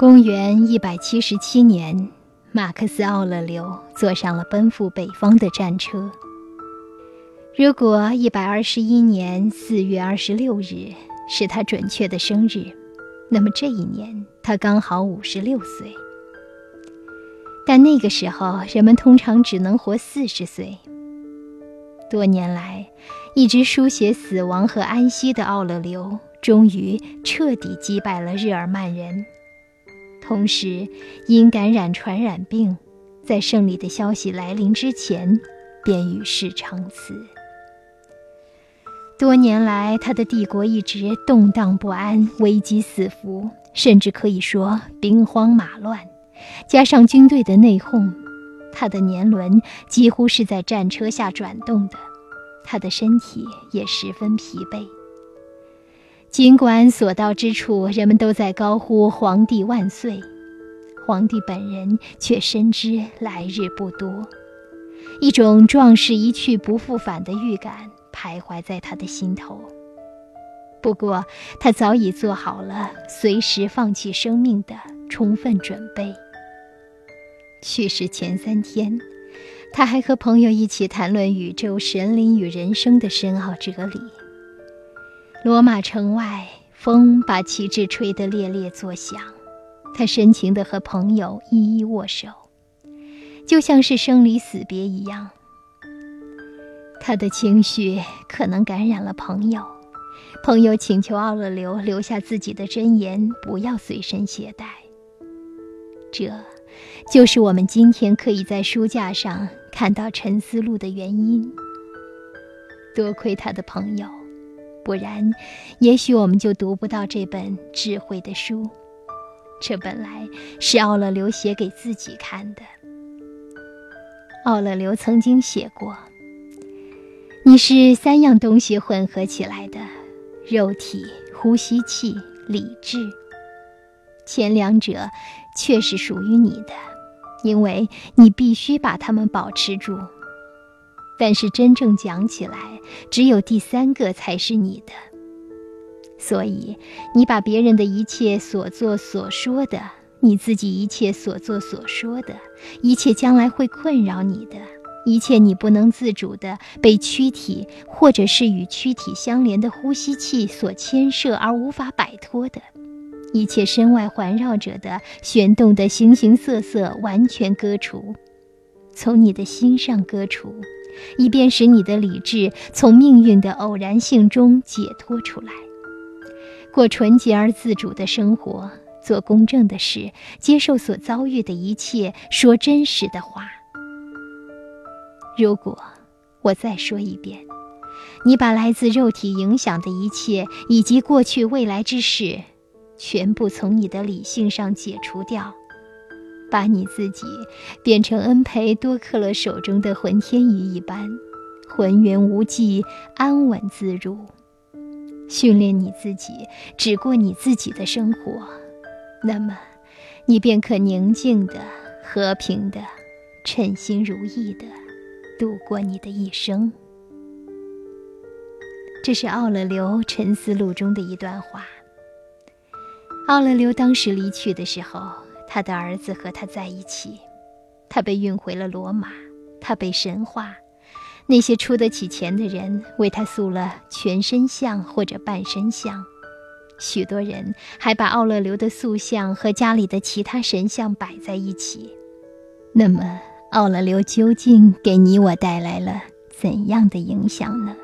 公元一百七十七年，马克思·奥勒留坐上了奔赴北方的战车。如果一百二十一年四月二十六日是他准确的生日，那么这一年他刚好五十六岁。但那个时候，人们通常只能活四十岁。多年来，一直书写死亡和安息的奥勒留，终于彻底击败了日耳曼人。同时，因感染传染病，在胜利的消息来临之前，便与世长辞。多年来，他的帝国一直动荡不安、危机四伏，甚至可以说兵荒马乱。加上军队的内讧，他的年轮几乎是在战车下转动的，他的身体也十分疲惫。尽管所到之处，人们都在高呼“皇帝万岁”，皇帝本人却深知来日不多，一种壮士一去不复返的预感徘徊在他的心头。不过，他早已做好了随时放弃生命的充分准备。去世前三天，他还和朋友一起谈论宇宙、神灵与人生的深奥哲理。罗马城外，风把旗帜吹得猎猎作响。他深情地和朋友一一握手，就像是生离死别一样。他的情绪可能感染了朋友，朋友请求奥勒留留下自己的箴言，不要随身携带。这，就是我们今天可以在书架上看到《沉思录》的原因。多亏他的朋友。不然，也许我们就读不到这本智慧的书。这本来是奥勒留写给自己看的。奥勒留曾经写过：“你是三样东西混合起来的，肉体、呼吸器、理智。前两者确实属于你的，因为你必须把它们保持住。”但是真正讲起来，只有第三个才是你的。所以，你把别人的一切所做所说的，你自己一切所做所说的，一切将来会困扰你的，一切你不能自主的被躯体或者是与躯体相连的呼吸器所牵涉而无法摆脱的，一切身外环绕着的旋动的形形色色，完全割除，从你的心上割除。以便使你的理智从命运的偶然性中解脱出来，过纯洁而自主的生活，做公正的事，接受所遭遇的一切，说真实的话。如果我再说一遍，你把来自肉体影响的一切，以及过去未来之事，全部从你的理性上解除掉。把你自己变成恩培多克勒手中的浑天仪一般，浑圆无际，安稳自如。训练你自己，只过你自己的生活，那么，你便可宁静的、和平的、称心如意的度过你的一生。这是奥勒留《沉思录》中的一段话。奥勒留当时离去的时候。他的儿子和他在一起，他被运回了罗马，他被神化。那些出得起钱的人为他塑了全身像或者半身像，许多人还把奥勒留的塑像和家里的其他神像摆在一起。那么，奥勒留究竟给你我带来了怎样的影响呢？